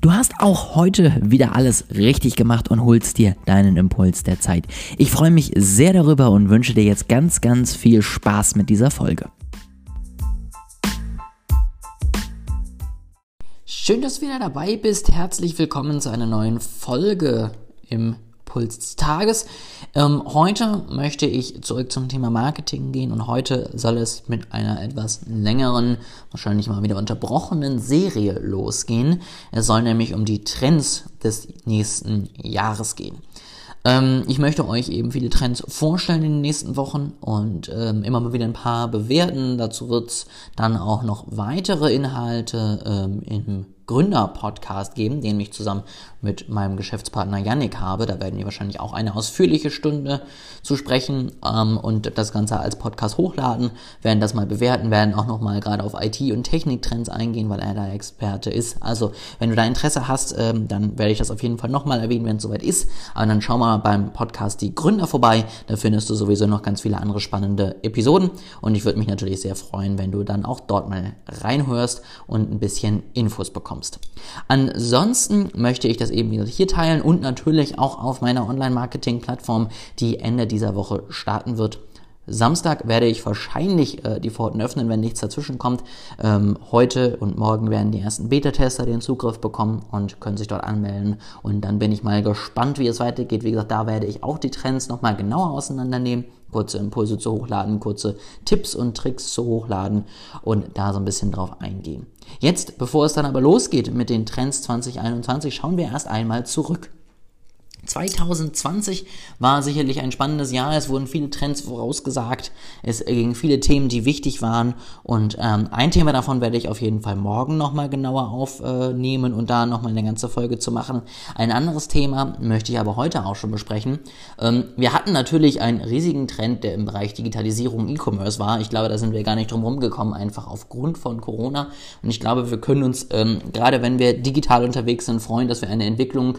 Du hast auch heute wieder alles richtig gemacht und holst dir deinen Impuls der Zeit. Ich freue mich sehr darüber und wünsche dir jetzt ganz, ganz viel Spaß mit dieser Folge. Schön, dass du wieder dabei bist. Herzlich willkommen zu einer neuen Folge im Puls des Tages. Ähm, heute möchte ich zurück zum Thema Marketing gehen und heute soll es mit einer etwas längeren, wahrscheinlich mal wieder unterbrochenen Serie losgehen. Es soll nämlich um die Trends des nächsten Jahres gehen. Ähm, ich möchte euch eben viele Trends vorstellen in den nächsten Wochen und ähm, immer mal wieder ein paar bewerten. Dazu wird es dann auch noch weitere Inhalte ähm, im Gründer-Podcast geben, den ich zusammen mit meinem Geschäftspartner Yannick habe. Da werden wir wahrscheinlich auch eine ausführliche Stunde zu sprechen ähm, und das Ganze als Podcast hochladen, werden das mal bewerten, werden auch nochmal gerade auf IT- und Techniktrends eingehen, weil er da Experte ist. Also, wenn du da Interesse hast, ähm, dann werde ich das auf jeden Fall nochmal erwähnen, wenn es soweit ist. Aber dann schau mal beim Podcast Die Gründer vorbei. Da findest du sowieso noch ganz viele andere spannende Episoden. Und ich würde mich natürlich sehr freuen, wenn du dann auch dort mal reinhörst und ein bisschen Infos bekommst bekommst. Ansonsten möchte ich das eben hier teilen und natürlich auch auf meiner Online-Marketing-Plattform, die Ende dieser Woche starten wird. Samstag werde ich wahrscheinlich äh, die Pforten öffnen, wenn nichts dazwischen kommt. Ähm, heute und morgen werden die ersten Beta-Tester den Zugriff bekommen und können sich dort anmelden. Und dann bin ich mal gespannt, wie es weitergeht. Wie gesagt, da werde ich auch die Trends nochmal genauer auseinandernehmen kurze Impulse zu hochladen, kurze Tipps und Tricks zu hochladen und da so ein bisschen drauf eingehen. Jetzt, bevor es dann aber losgeht mit den Trends 2021, schauen wir erst einmal zurück. 2020 war sicherlich ein spannendes Jahr. Es wurden viele Trends vorausgesagt. Es ging viele Themen, die wichtig waren. Und ähm, ein Thema davon werde ich auf jeden Fall morgen nochmal genauer aufnehmen und da nochmal eine ganze Folge zu machen. Ein anderes Thema möchte ich aber heute auch schon besprechen. Ähm, wir hatten natürlich einen riesigen Trend, der im Bereich Digitalisierung E-Commerce war. Ich glaube, da sind wir gar nicht drum rumgekommen, einfach aufgrund von Corona. Und ich glaube, wir können uns, ähm, gerade wenn wir digital unterwegs sind, freuen, dass wir eine Entwicklung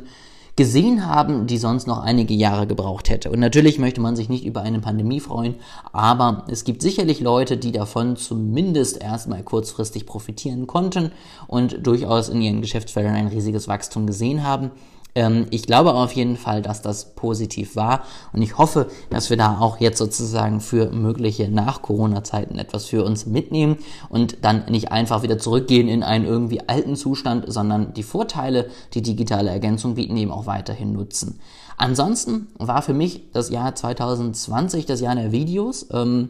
gesehen haben, die sonst noch einige Jahre gebraucht hätte. Und natürlich möchte man sich nicht über eine Pandemie freuen, aber es gibt sicherlich Leute, die davon zumindest erstmal kurzfristig profitieren konnten und durchaus in ihren Geschäftsfeldern ein riesiges Wachstum gesehen haben. Ähm, ich glaube auf jeden Fall, dass das positiv war und ich hoffe, dass wir da auch jetzt sozusagen für mögliche Nach-Corona-Zeiten etwas für uns mitnehmen und dann nicht einfach wieder zurückgehen in einen irgendwie alten Zustand, sondern die Vorteile, die digitale Ergänzung bieten, eben auch weiterhin nutzen. Ansonsten war für mich das Jahr 2020 das Jahr der Videos. Ähm,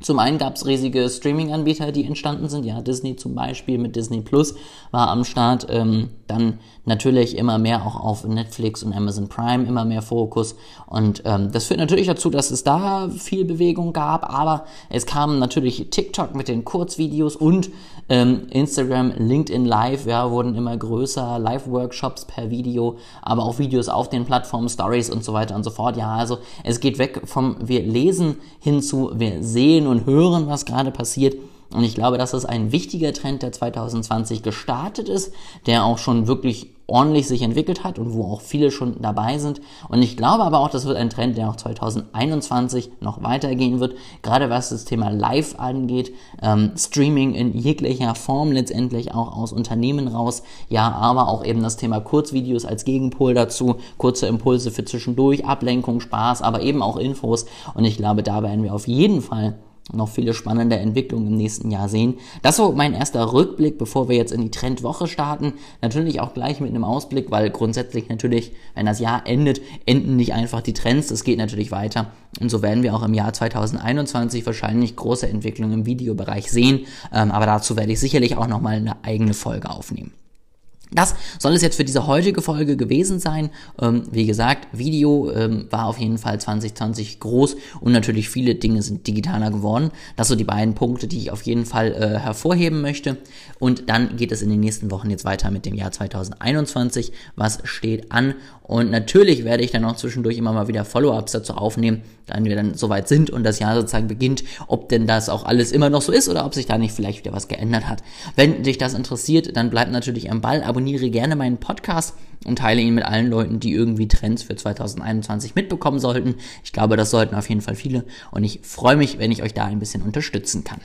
zum einen gab es riesige Streaming-Anbieter, die entstanden sind. Ja, Disney zum Beispiel mit Disney Plus war am Start. Ähm, dann natürlich immer mehr auch auf Netflix und Amazon Prime immer mehr Fokus. Und ähm, das führt natürlich dazu, dass es da viel Bewegung gab. Aber es kam natürlich TikTok mit den Kurzvideos und ähm, Instagram, LinkedIn Live, ja, wurden immer größer. Live-Workshops per Video, aber auch Videos auf den Plattformen, Stories und so weiter und so fort. Ja, also es geht weg vom wir lesen hin zu wir sehen und hören, was gerade passiert. Und ich glaube, das ein wichtiger Trend, der 2020 gestartet ist, der auch schon wirklich ordentlich sich entwickelt hat und wo auch viele schon dabei sind. Und ich glaube aber auch, das wird ein Trend, der auch 2021 noch weitergehen wird, gerade was das Thema Live angeht, ähm, Streaming in jeglicher Form letztendlich auch aus Unternehmen raus, ja, aber auch eben das Thema Kurzvideos als Gegenpol dazu, kurze Impulse für zwischendurch, Ablenkung, Spaß, aber eben auch Infos. Und ich glaube, da werden wir auf jeden Fall noch viele spannende Entwicklungen im nächsten Jahr sehen. Das war mein erster Rückblick, bevor wir jetzt in die Trendwoche starten. Natürlich auch gleich mit einem Ausblick, weil grundsätzlich natürlich, wenn das Jahr endet, enden nicht einfach die Trends. Es geht natürlich weiter. Und so werden wir auch im Jahr 2021 wahrscheinlich große Entwicklungen im Videobereich sehen. Ähm, aber dazu werde ich sicherlich auch nochmal eine eigene Folge aufnehmen. Das soll es jetzt für diese heutige Folge gewesen sein. Ähm, wie gesagt, Video ähm, war auf jeden Fall 2020 groß und natürlich viele Dinge sind digitaler geworden. Das sind so die beiden Punkte, die ich auf jeden Fall äh, hervorheben möchte. Und dann geht es in den nächsten Wochen jetzt weiter mit dem Jahr 2021. Was steht an? Und natürlich werde ich dann auch zwischendurch immer mal wieder Follow-ups dazu aufnehmen, wenn wir dann soweit sind und das Jahr sozusagen beginnt, ob denn das auch alles immer noch so ist oder ob sich da nicht vielleicht wieder was geändert hat. Wenn dich das interessiert, dann bleib natürlich am Ball, abonniere gerne meinen Podcast und teile ihn mit allen Leuten, die irgendwie Trends für 2021 mitbekommen sollten. Ich glaube, das sollten auf jeden Fall viele und ich freue mich, wenn ich euch da ein bisschen unterstützen kann.